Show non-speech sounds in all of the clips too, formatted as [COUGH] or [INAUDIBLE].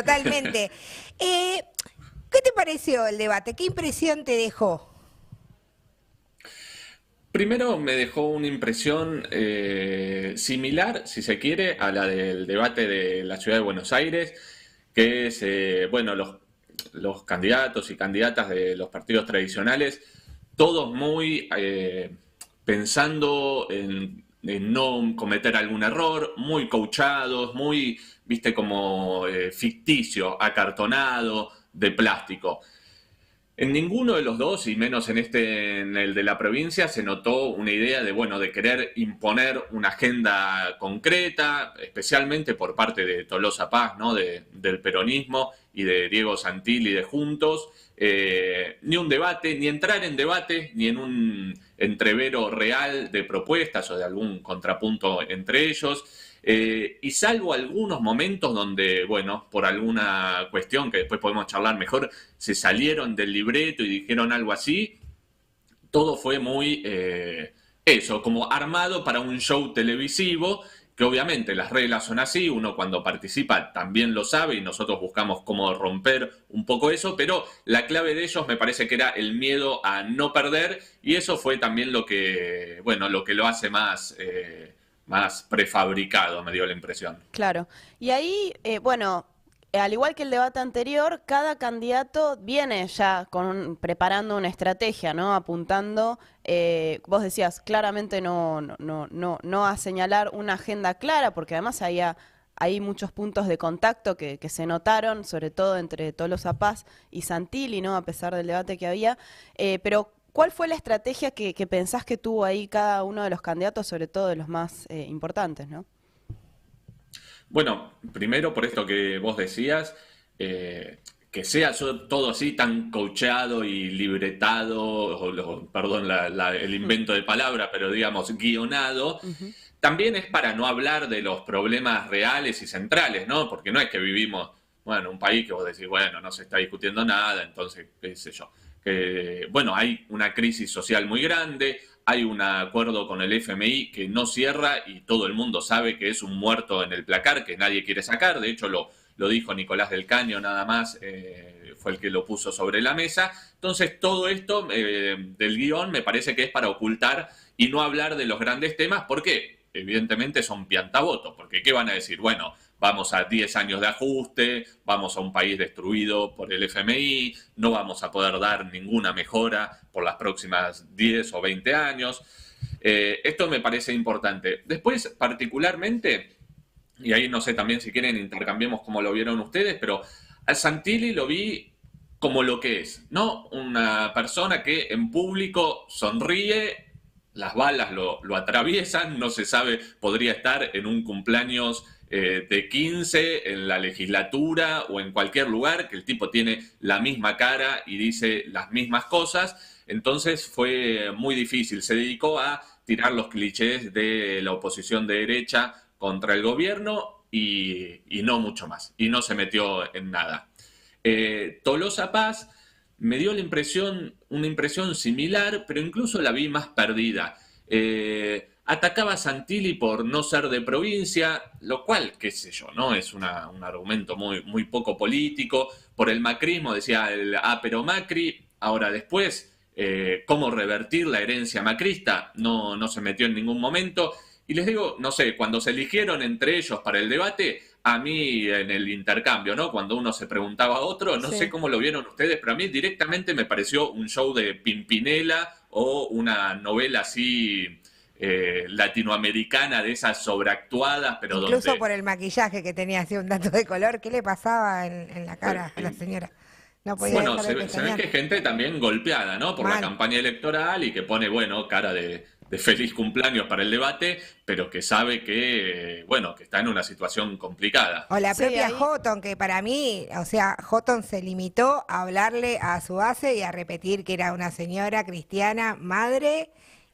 Totalmente. [LAUGHS] Eh, ¿Qué te pareció el debate? ¿Qué impresión te dejó? Primero me dejó una impresión eh, similar, si se quiere, a la del debate de la ciudad de Buenos Aires, que es, eh, bueno, los, los, candidatos y candidatas de los partidos tradicionales, todos muy eh, pensando en, en, no cometer algún error, muy coachados, muy, viste, como ficticio, acartonado, de plástico. En ninguno de los dos, y menos en este, en el de la provincia, se notó una idea de, bueno, de querer imponer una agenda concreta, especialmente por parte de Tolosa Paz, ¿no? del peronismo y de Diego Santilli de Juntos. Eh, ni un debate, ni entrar en debate, ni en un entrevero real de propuestas o de algún contrapunto entre ellos. Eh, y salvo algunos momentos donde, bueno, por alguna cuestión que después podemos charlar mejor, se salieron del libreto y dijeron algo así, todo fue muy, eh, eso, como armado para un show televisivo, que obviamente las reglas son así, uno cuando participa también lo sabe y nosotros buscamos cómo romper un poco eso, pero la clave de ellos me parece que era el miedo a no perder y eso fue también lo que, bueno, lo que lo hace más... Eh, más prefabricado, me dio la impresión. Claro. Y ahí, eh, bueno, al igual que el debate anterior, cada candidato viene ya con preparando una estrategia, ¿no? Apuntando, eh, vos decías, claramente no, no, no, no a señalar una agenda clara, porque además había hay muchos puntos de contacto que, que, se notaron, sobre todo entre Tolosa Paz y Santilli, ¿no? A pesar del debate que había. Eh, pero ¿Cuál fue la estrategia que, pensás que tuvo ahí cada uno de los candidatos, sobre todo de los más eh, importantes, no? Bueno, primero por esto que vos decías, eh, que sea todo así tan coachado y libretado, perdón el invento de palabra, pero digamos guionado, también es para no hablar de los problemas reales y centrales, ¿no? Porque no es que vivimos, bueno, en un país que vos decís, bueno, no se está discutiendo nada, entonces, qué sé yo bueno, hay una crisis social muy grande, hay un acuerdo con el FMI que no cierra y todo el mundo sabe que es un muerto en el placar que nadie quiere sacar. De hecho, lo, lo dijo Nicolás del Caño nada más, eh, fue el que lo puso sobre la mesa. Entonces, todo esto eh, del guion me parece que es para ocultar y no hablar de los grandes temas porque evidentemente son piantabotos, porque ¿qué van a decir? Bueno, vamos a 10 años de ajuste, vamos a un país destruido por el FMI, no vamos a poder dar ninguna mejora por las próximas 10 o 20 años. Eh, esto me parece importante. Después, particularmente, y ahí no sé también si quieren intercambiemos como lo vieron ustedes, pero al Santilli lo vi como lo que es, ¿no? Una persona que en público sonríe, las balas lo, lo atraviesan, no se sabe, podría estar en un cumpleaños eh, de 15 en la legislatura o en cualquier lugar, que el tipo tiene la misma cara y dice las mismas cosas. Entonces fue muy difícil. Se dedicó a tirar los clichés de la oposición de derecha contra el gobierno y, no mucho más. Y no se metió en nada. Eh, Tolosa Paz me dio la impresión, una impresión similar, pero incluso la vi más perdida. Eh, atacaba a Santilli por no ser de provincia, lo cual, qué sé yo, ¿no? Es un argumento muy, muy poco político. Por el macrismo decía el ah, pero Macri, ahora después, eh, cómo revertir la herencia macrista, no, no se metió en ningún momento. Y les digo, no sé, cuando se eligieron entre ellos para el debate, a mí en el intercambio, ¿no? Cuando uno se preguntaba a otro, no sé cómo lo vieron ustedes, pero a mí directamente me pareció un show de Pimpinela o una novela así eh, latinoamericana de esas sobreactuadas, pero Incluso por el maquillaje que tenía así un dato de color, ¿qué le pasaba en, la cara a la señora? No podía bueno, se, ve que hay gente también golpeada, ¿no? Por la campaña electoral y que pone, bueno, cara de, feliz cumpleaños para el debate, pero que sabe que, bueno, que está en una situación complicada. O la propia Houghton, que para mí, o sea, Houghton se limitó a hablarle a su base y a repetir que era una señora cristiana, madre,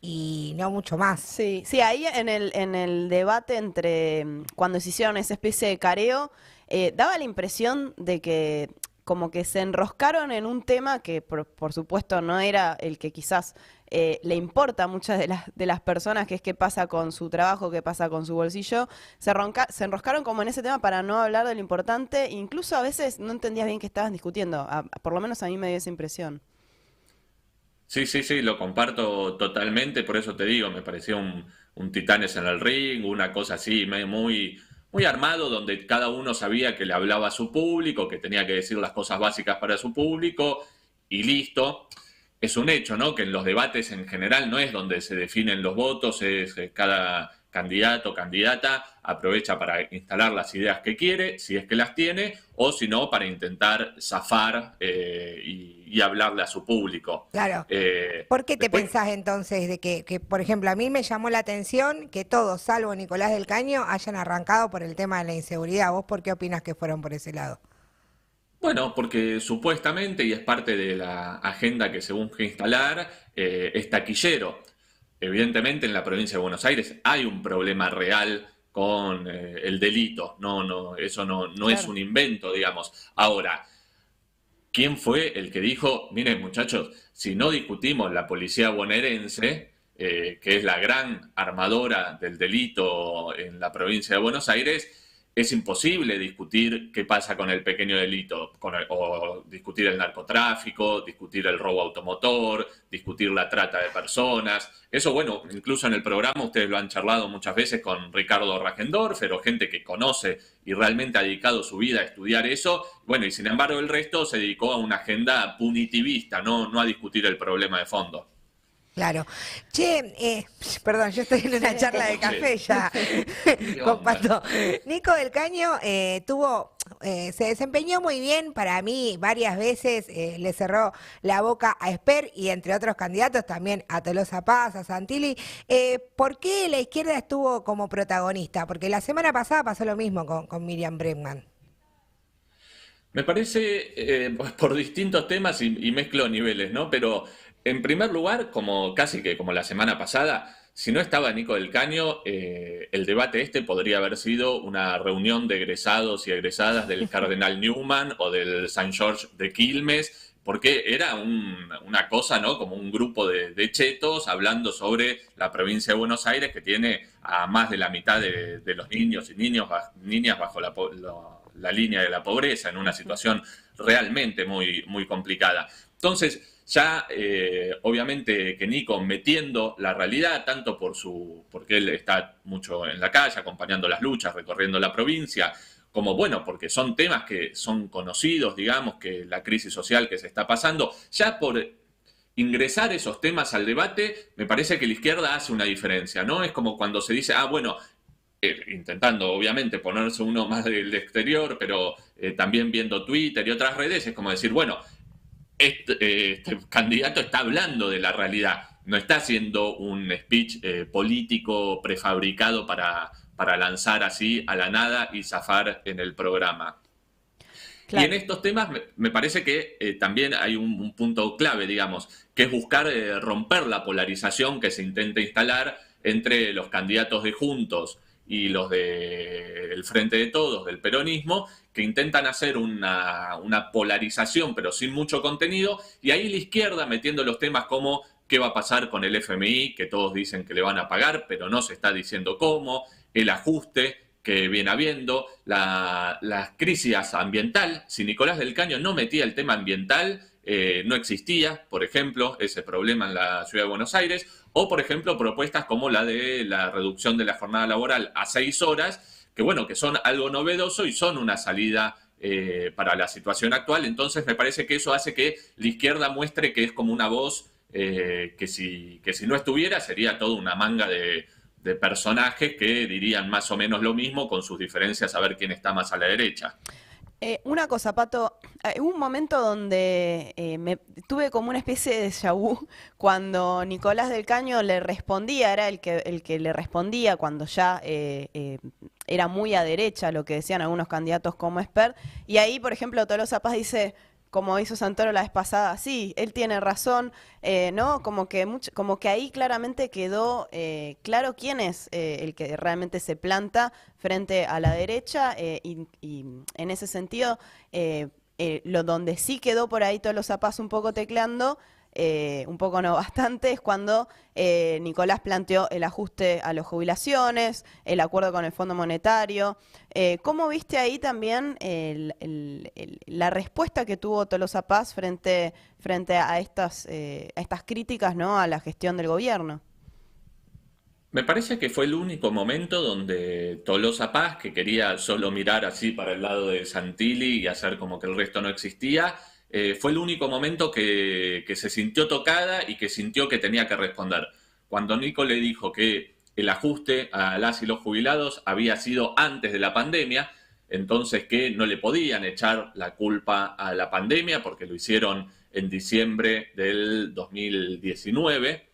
y no mucho más. Sí, sí, ahí en el, en el debate entre mm, cuando se hicieron esa especie de careo, eh, daba la impresión de que como que se enroscaron en un tema que por, por supuesto no era el que quizás eh, le importa a muchas de las, de las personas, que es qué pasa con su trabajo, qué pasa con su bolsillo, se, enroscaron como en ese tema para no hablar de lo importante, incluso a veces no entendías bien qué estaban discutiendo, por lo menos a mí me dio esa impresión. Sí, sí, sí, lo comparto totalmente, por eso te digo, me pareció un, un Titanes en el ring, una cosa así, muy, muy armado, donde cada uno sabía que le hablaba a su público, que tenía que decir las cosas básicas para su público, y listo es un hecho, ¿no? Que en los debates en general no es donde se definen los votos, es cada candidato o candidata aprovecha para instalar las ideas que quiere, si es que las tiene, o si no, para intentar zafar eh, y, hablarle a su público. Claro. Eh, ¿Por qué te pensás entonces de que, que, por ejemplo, a mí me llamó la atención que todos, salvo Nicolás del Caño, hayan arrancado por el tema de la inseguridad? ¿Vos por qué opinas que fueron por ese lado? Bueno, porque supuestamente, y es parte de la agenda que se busca instalar, eh, es taquillero. Evidentemente en la provincia de Buenos Aires hay un problema real con eh, el delito. No, no, eso no, no es un invento, digamos. Ahora, ¿quién fue el que dijo, miren muchachos, si no discutimos la policía bonaerense, eh, que es la gran armadora del delito en la provincia de Buenos Aires, es imposible discutir qué pasa con el pequeño delito, o discutir el narcotráfico, discutir el robo automotor, discutir la trata de personas. Eso, bueno, incluso en el programa ustedes lo han charlado muchas veces con Ricardo Rajendorfer o gente que conoce y realmente ha dedicado su vida a estudiar eso. Bueno, y sin embargo el resto se dedicó a una agenda punitivista, no, no a discutir el problema de fondo. Claro. Che, eh, perdón, yo estoy en una charla de café ya, [LAUGHS] comparto. Nico del Caño eh, tuvo, eh, se desempeñó muy bien para mí varias veces, le cerró la boca a Esper y entre otros candidatos también a Tolosa Paz, a Santilli. ¿Por qué la izquierda estuvo como protagonista? Porque la semana pasada pasó lo mismo con, Miriam Bregman. Me parece [LAUGHS] por distintos temas y, y mezclo niveles, ¿no? Pero en primer lugar, como casi que como la semana pasada, si no estaba Nico del Caño, eh, el debate este podría haber sido una reunión de egresados y egresadas del [LAUGHS] Cardenal Newman o del San George de Quilmes, porque era una cosa, ¿no? Como un grupo de, chetos hablando sobre la provincia de Buenos Aires que tiene a más de la mitad de, los niños y niños, niñas bajo la, la, línea de la pobreza, en una situación realmente muy, muy complicada. Entonces, ya, eh, obviamente, que Nico metiendo la realidad, tanto por su, porque él está mucho en la calle, acompañando las luchas, recorriendo la provincia, como bueno, porque son temas que son conocidos, digamos, que la crisis social que se está pasando, ya por ingresar esos temas al debate, me parece que la izquierda hace una diferencia, ¿no? Es como cuando se dice, ah, bueno, eh, intentando obviamente ponerse uno más del exterior, pero eh, también viendo Twitter y otras redes, es como decir, bueno, este, este, candidato está hablando de la realidad, no está haciendo un speech eh, político prefabricado para, para lanzar así a la nada y zafar en el programa. Y en estos temas me, parece que eh, también hay un, punto clave, digamos, que es buscar eh, romper la polarización que se intenta instalar entre los candidatos de Juntos y los del Frente de Todos, del peronismo, que intentan hacer una, polarización pero sin mucho contenido, y ahí la izquierda metiendo los temas como qué va a pasar con el FMI, que todos dicen que le van a pagar, pero no se está diciendo cómo, el ajuste que viene habiendo, la, crisis ambiental. Si Nicolás del Caño no metía el tema ambiental, eh, no existía, por ejemplo, ese problema en la ciudad de Buenos Aires, o por ejemplo propuestas como la de la reducción de la jornada laboral a seis horas, que bueno, que son algo novedoso y son una salida eh, para la situación actual. Entonces me parece que eso hace que la izquierda muestre que es como una voz eh, que, si, que si no estuviera sería toda una manga de, de personajes que dirían más o menos lo mismo con sus diferencias a ver quién está más a la derecha. Eh, una cosa, Pato, hubo un momento donde me tuve como una especie de déjà [LAUGHS] cuando Nicolás del Caño le respondía, era el que, el que le respondía cuando ya era muy a derecha lo que decían algunos candidatos como Esper, y ahí, por ejemplo, Tolosa Paz dice, como hizo Santoro la vez pasada, sí, él tiene razón, eh, ¿no? Como que, como que ahí claramente quedó eh, claro quién es eh, el que realmente se planta frente a la derecha y, en ese sentido eh, lo donde sí quedó por ahí todos los zapas un poco tecleando, eh, un poco no bastante, es cuando eh, Nicolás planteó el ajuste a las jubilaciones, el acuerdo con el Fondo Monetario. Eh, ¿Cómo viste ahí también la respuesta que tuvo Tolosa Paz frente, frente a, estas, a estas críticas ¿no? a la gestión del gobierno? Me parece que fue el único momento donde Tolosa Paz, que quería solo mirar así para el lado de Santilli y hacer como que el resto no existía, eh, fue el único momento que, se sintió tocada y que sintió que tenía que responder. Cuando Nico le dijo que el ajuste a las y los jubilados había sido antes de la pandemia, entonces que no le podían echar la culpa a la pandemia porque lo hicieron en diciembre del 2019.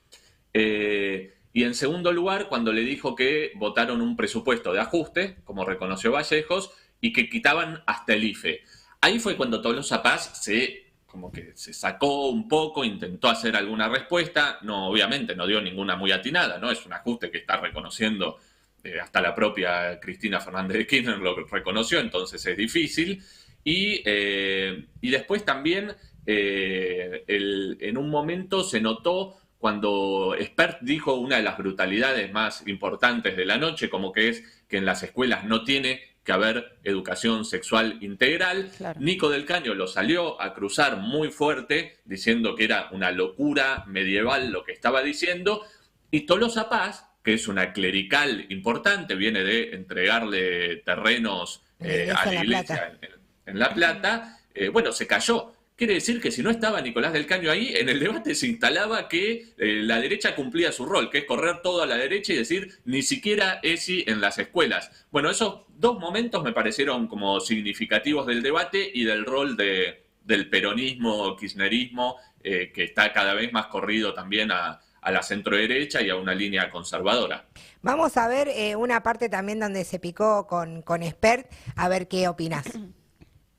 Eh, y en segundo lugar, cuando le dijo que votaron un presupuesto de ajuste, como reconoció Vallejos, y que quitaban hasta el IFE. Ahí fue cuando Tolosa Paz se como que se sacó un poco, intentó hacer alguna respuesta, no, obviamente no dio ninguna muy atinada, ¿no? Es un ajuste que está reconociendo eh, hasta la propia Cristina Fernández de Kirchner lo reconoció, entonces es difícil. Y, eh, después también eh, en un momento se notó cuando Spert dijo una de las brutalidades más importantes de la noche, como que es que en las escuelas no tiene que haber educación sexual integral. Nico del Caño lo salió a cruzar muy fuerte, diciendo que era una locura medieval lo que estaba diciendo. Y Tolosa Paz, que es una clerical importante, viene de entregarle terrenos eh, a la iglesia en, La Plata, eh, bueno, se cayó. Quiere decir que si no estaba Nicolás del Caño ahí, en el debate se instalaba que eh, la derecha cumplía su rol, que es correr todo a la derecha y decir ni siquiera ESI en las escuelas. Bueno, esos dos momentos me parecieron como significativos del debate y del rol de, del peronismo, kirchnerismo, eh, que está cada vez más corrido también a, la centro derecha y a una línea conservadora. Vamos a ver eh, una parte también donde se picó con, con Spert, a ver qué opinas.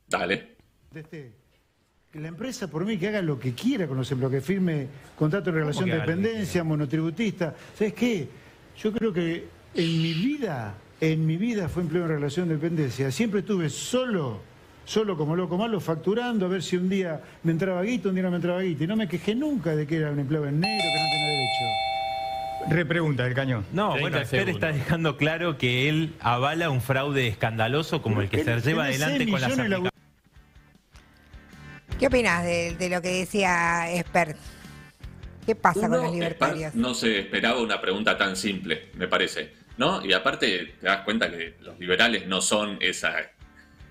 Dale. Este la empresa, por mí, que haga lo que quiera con los empleados, que firme contrato de relación de dependencia, monotributista. ¿Sabes qué? Yo creo que en mi vida, en mi vida fue empleo en relación de dependencia. Siempre estuve solo, solo como loco malo, facturando, a ver si un día me entraba guito, un día no me entraba guito. Y no me quejé nunca de que era un empleo en negro, que no tenía derecho. Repregunta del cañón. No, bueno, Esper está dejando claro que él avala un fraude escandaloso como el que se lleva adelante con las ¿Qué opinas de, lo que decía Expert? ¿Qué pasa con los libertarios? no se esperaba una pregunta tan simple, me parece. ¿no? Y aparte, te das cuenta que los liberales no son esa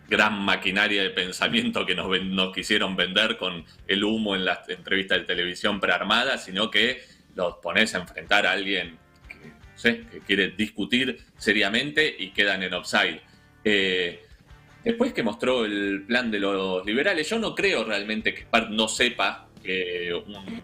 gran maquinaria de pensamiento que nos, nos quisieron vender con el humo en las entrevistas de televisión prearmada, sino que los pones a enfrentar a alguien que, que quiere discutir seriamente y quedan en offside. Eh, Después que mostró el plan de los liberales, yo no creo realmente que Spart no sepa que un,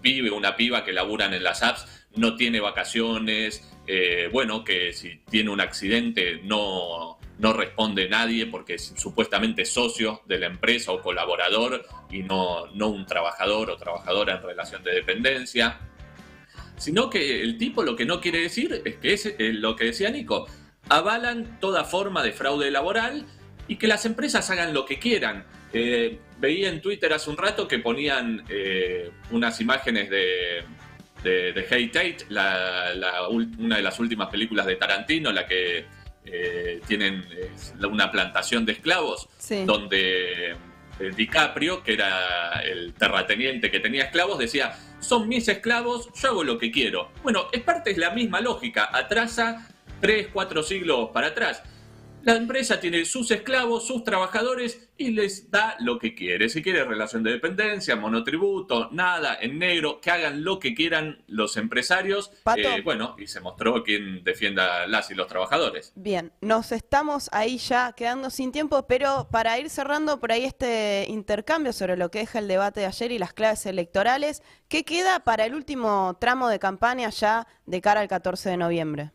pibe o una piba que laburan en las apps no tiene vacaciones, eh, bueno, que si tiene un accidente no, no responde nadie porque es supuestamente socio de la empresa o colaborador y no, no un trabajador o trabajadora en relación de dependencia. Sino que el tipo lo que no quiere decir es que es eh, lo que decía Nico, avalan toda forma de fraude laboral y que las empresas hagan lo que quieran. Eh, veía en Twitter hace un rato que ponían eh, unas imágenes de, de, de Hey Tate, una de las últimas películas de Tarantino, la que eh, tienen una plantación de esclavos, donde DiCaprio, que era el terrateniente que tenía esclavos, decía, son mis esclavos, yo hago lo que quiero. Bueno, es parte de la misma lógica, atrasa tres, cuatro siglos para atrás. La empresa tiene sus esclavos, sus trabajadores y les da lo que quiere. Si quiere relación de dependencia, monotributo, nada, en negro, que hagan lo que quieran los empresarios. Eh, bueno, y se mostró quien defienda las y los trabajadores. Bien, nos estamos ahí ya quedando sin tiempo, pero para ir cerrando por ahí este intercambio sobre lo que deja el debate de ayer y las claves electorales, ¿qué queda para el último tramo de campaña ya de cara al 14 de noviembre?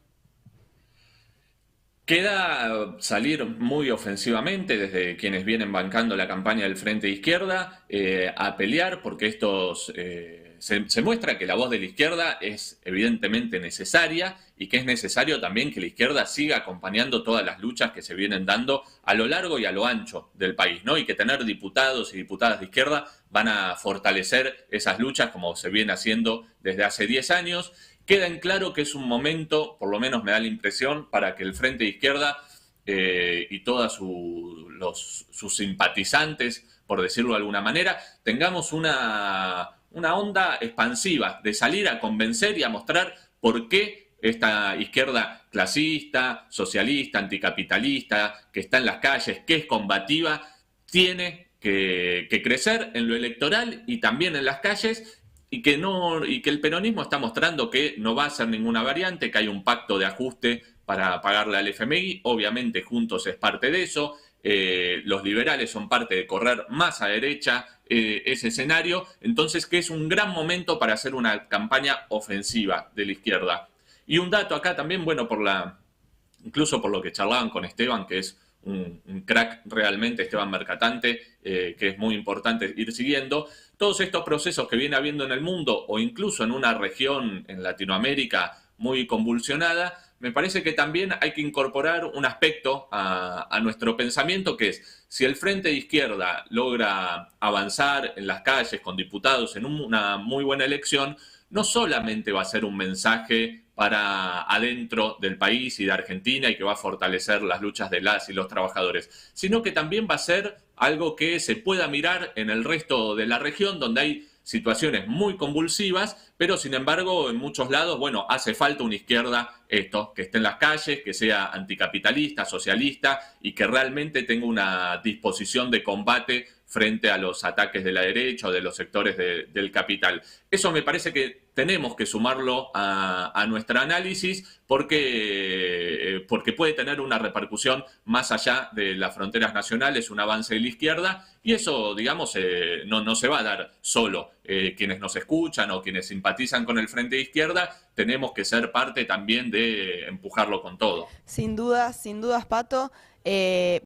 Queda salir muy ofensivamente desde quienes vienen bancando la campaña del Frente Izquierda eh, a pelear porque estos, eh, se, muestra que la voz de la izquierda es evidentemente necesaria y que es necesario también que la izquierda siga acompañando todas las luchas que se vienen dando a lo largo y a lo ancho del país, ¿no? Y que tener diputados y diputadas de izquierda van a fortalecer esas luchas como se viene haciendo desde hace 10 años. Queda en claro que es un momento, por lo menos me da la impresión, para que el Frente de Izquierda eh, y todos sus simpatizantes, por decirlo de alguna manera, tengamos una una onda expansiva de salir a convencer y a mostrar por qué esta izquierda clasista, socialista, anticapitalista, que está en las calles, que es combativa, tiene que, crecer en lo electoral y también en las calles y que no y que el peronismo está mostrando que no va a ser ninguna variante, que hay un pacto de ajuste para pagarle al FMI, obviamente Juntos es parte de eso, eh, los liberales son parte de correr más a derecha eh, ese escenario, entonces que es un gran momento para hacer una campaña ofensiva de la izquierda. Y un dato acá también, bueno, por la, incluso por lo que charlaban con Esteban, que es un, crack realmente, Esteban Mercatante, eh, que es muy importante ir siguiendo, todos estos procesos que viene habiendo en el mundo o incluso en una región en Latinoamérica muy convulsionada, me parece que también hay que incorporar un aspecto a, nuestro pensamiento que es, si el Frente de Izquierda logra avanzar en las calles con diputados en una muy buena elección, no solamente va a ser un mensaje para adentro del país y de Argentina y que va a fortalecer las luchas de las y los trabajadores, sino que también va a ser algo que se pueda mirar en el resto de la región donde hay situaciones muy convulsivas, pero sin embargo en muchos lados, bueno, hace falta una izquierda, esto, que esté en las calles, que sea anticapitalista, socialista y que realmente tenga una disposición de combate frente a los ataques de la derecha o de los sectores del capital. Eso me parece que tenemos que sumarlo a, nuestro análisis porque, eh, porque puede tener una repercusión más allá de las fronteras nacionales, un avance de la izquierda, y eso, digamos, eh, no, no se va a dar solo. Eh, quienes nos escuchan o quienes simpatizan con el Frente de Izquierda, tenemos que ser parte también de empujarlo con todo. Sin dudas, sin dudas, Pato.